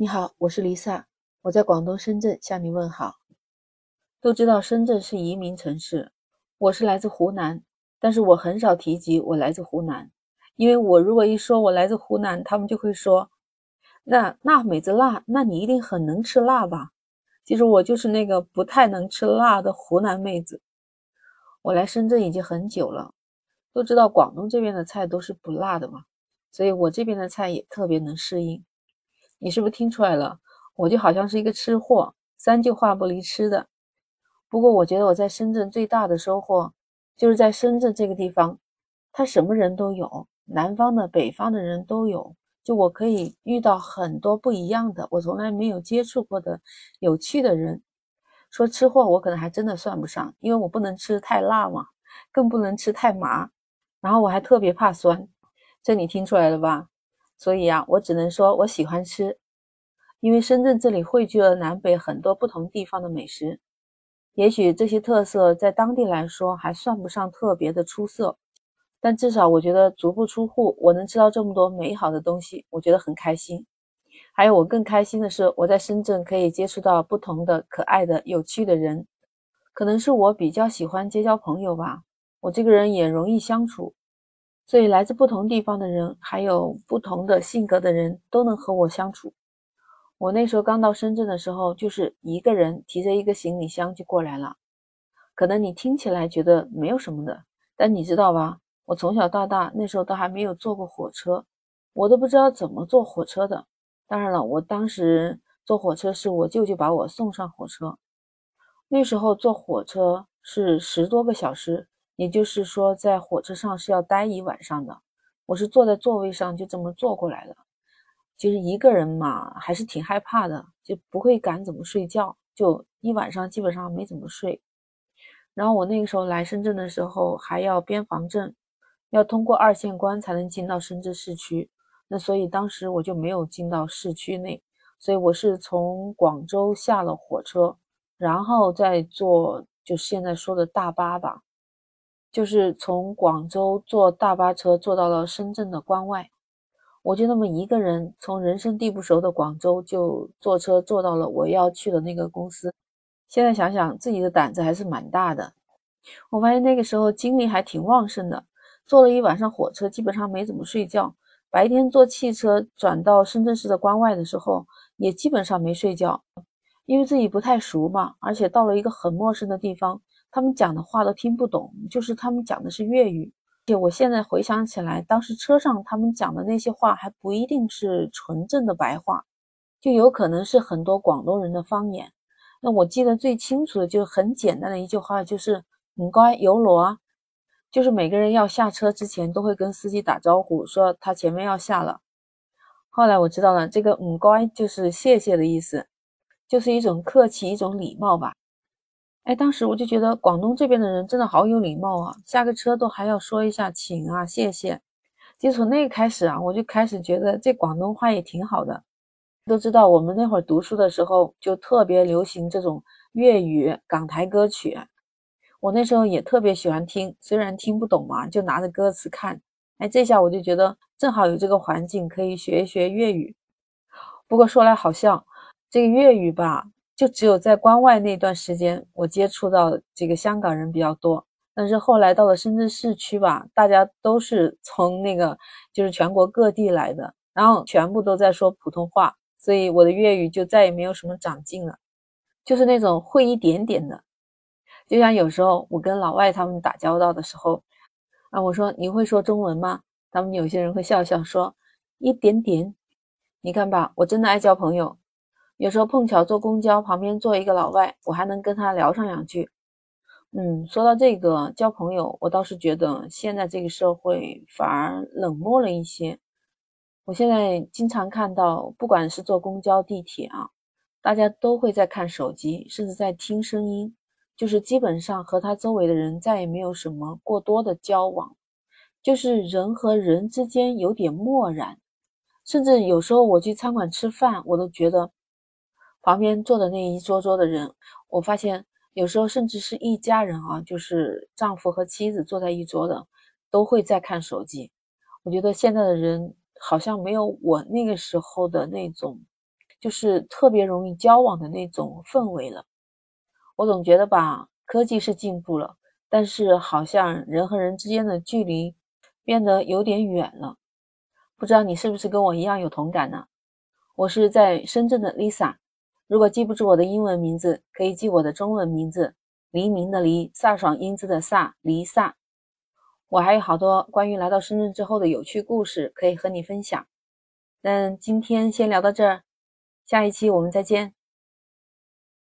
你好，我是 Lisa，我在广东深圳向你问好。都知道深圳是移民城市，我是来自湖南，但是我很少提及我来自湖南，因为我如果一说我来自湖南，他们就会说，那那妹子辣，那你一定很能吃辣吧？其实我就是那个不太能吃辣的湖南妹子。我来深圳已经很久了，都知道广东这边的菜都是不辣的嘛，所以我这边的菜也特别能适应。你是不是听出来了？我就好像是一个吃货，三句话不离吃的。不过我觉得我在深圳最大的收获，就是在深圳这个地方，它什么人都有，南方的、北方的人都有。就我可以遇到很多不一样的，我从来没有接触过的有趣的人。说吃货，我可能还真的算不上，因为我不能吃太辣嘛，更不能吃太麻。然后我还特别怕酸，这你听出来了吧？所以啊，我只能说我喜欢吃，因为深圳这里汇聚了南北很多不同地方的美食。也许这些特色在当地来说还算不上特别的出色，但至少我觉得足不出户，我能吃到这么多美好的东西，我觉得很开心。还有我更开心的是，我在深圳可以接触到不同的可爱的、有趣的人。可能是我比较喜欢结交朋友吧，我这个人也容易相处。所以，来自不同地方的人，还有不同的性格的人，都能和我相处。我那时候刚到深圳的时候，就是一个人提着一个行李箱就过来了。可能你听起来觉得没有什么的，但你知道吧？我从小到大那时候都还没有坐过火车，我都不知道怎么坐火车的。当然了，我当时坐火车是我舅舅把我送上火车。那时候坐火车是十多个小时。也就是说，在火车上是要待一晚上的。我是坐在座位上，就这么坐过来的。其实一个人嘛，还是挺害怕的，就不会敢怎么睡觉，就一晚上基本上没怎么睡。然后我那个时候来深圳的时候，还要边防证，要通过二线关才能进到深圳市区。那所以当时我就没有进到市区内，所以我是从广州下了火车，然后再坐就现在说的大巴吧。就是从广州坐大巴车坐到了深圳的关外，我就那么一个人从人生地不熟的广州就坐车坐到了我要去的那个公司。现在想想自己的胆子还是蛮大的。我发现那个时候精力还挺旺盛的，坐了一晚上火车，基本上没怎么睡觉。白天坐汽车转到深圳市的关外的时候，也基本上没睡觉，因为自己不太熟嘛，而且到了一个很陌生的地方。他们讲的话都听不懂，就是他们讲的是粤语。而且我现在回想起来，当时车上他们讲的那些话还不一定是纯正的白话，就有可能是很多广东人的方言。那我记得最清楚的就是很简单的一句话，就是“唔该，有罗啊”，就是每个人要下车之前都会跟司机打招呼，说他前面要下了。后来我知道了，这个“唔该”就是谢谢的意思，就是一种客气，一种礼貌吧。哎，当时我就觉得广东这边的人真的好有礼貌啊，下个车都还要说一下请啊、谢谢。就从那个开始啊，我就开始觉得这广东话也挺好的。都知道我们那会儿读书的时候就特别流行这种粤语港台歌曲，我那时候也特别喜欢听，虽然听不懂嘛，就拿着歌词看。哎，这下我就觉得正好有这个环境可以学一学粤语。不过说来好笑，这个粤语吧。就只有在关外那段时间，我接触到这个香港人比较多。但是后来到了深圳市区吧，大家都是从那个就是全国各地来的，然后全部都在说普通话，所以我的粤语就再也没有什么长进了，就是那种会一点点的。就像有时候我跟老外他们打交道的时候，啊，我说你会说中文吗？他们有些人会笑笑说一点点。你看吧，我真的爱交朋友。有时候碰巧坐公交，旁边坐一个老外，我还能跟他聊上两句。嗯，说到这个交朋友，我倒是觉得现在这个社会反而冷漠了一些。我现在经常看到，不管是坐公交、地铁啊，大家都会在看手机，甚至在听声音，就是基本上和他周围的人再也没有什么过多的交往，就是人和人之间有点漠然。甚至有时候我去餐馆吃饭，我都觉得。旁边坐的那一桌桌的人，我发现有时候甚至是一家人啊，就是丈夫和妻子坐在一桌的，都会在看手机。我觉得现在的人好像没有我那个时候的那种就是特别容易交往的那种氛围了。我总觉得吧，科技是进步了，但是好像人和人之间的距离变得有点远了。不知道你是不是跟我一样有同感呢？我是在深圳的 Lisa，如果记不住我的英文名字，可以记我的中文名字：黎明的黎，飒爽英姿的飒，黎飒。我还有好多关于来到深圳之后的有趣故事可以和你分享。那今天先聊到这儿，下一期我们再见。